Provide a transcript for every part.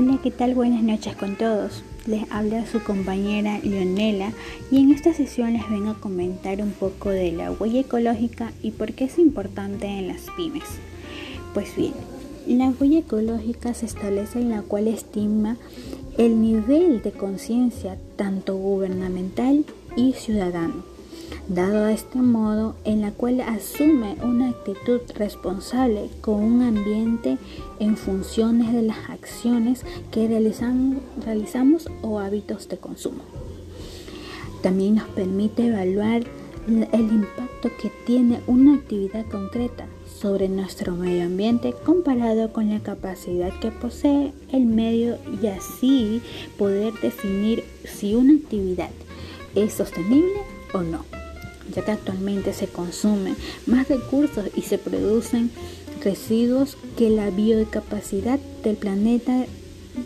Hola, ¿qué tal? Buenas noches con todos. Les habla su compañera Leonela y en esta sesión les vengo a comentar un poco de la huella ecológica y por qué es importante en las pymes. Pues bien, la huella ecológica se establece en la cual estima el nivel de conciencia tanto gubernamental y ciudadano dado este modo en la cual asume una actitud responsable con un ambiente en funciones de las acciones que realizamos, o hábitos de consumo. También nos permite evaluar el impacto que tiene una actividad concreta sobre nuestro medio ambiente comparado con la capacidad que posee el medio y así poder definir si una actividad es sostenible o no actualmente se consumen más recursos y se producen residuos que la biocapacidad del planeta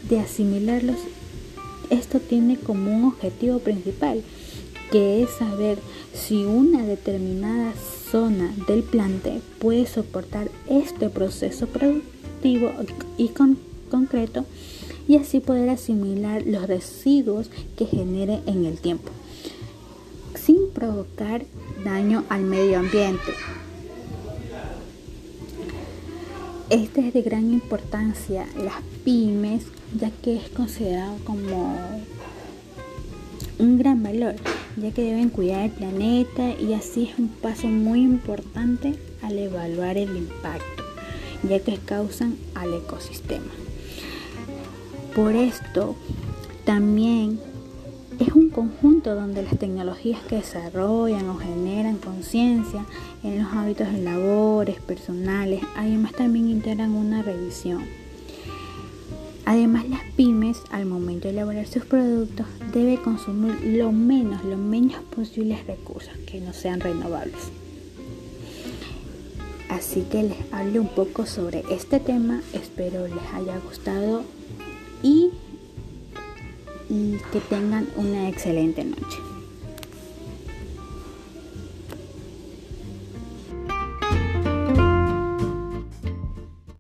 de asimilarlos. Esto tiene como un objetivo principal, que es saber si una determinada zona del plante puede soportar este proceso productivo y concreto y así poder asimilar los residuos que genere en el tiempo provocar daño al medio ambiente. Este es de gran importancia las pymes, ya que es considerado como un gran valor, ya que deben cuidar el planeta y así es un paso muy importante al evaluar el impacto, ya que causan al ecosistema. Por esto, también conjunto donde las tecnologías que desarrollan o generan conciencia en los hábitos de labores personales, además también integran una revisión. Además, las pymes, al momento de elaborar sus productos, deben consumir lo menos, lo menos posibles recursos que no sean renovables. Así que les hablo un poco sobre este tema, espero les haya gustado y y que tengan una excelente noche.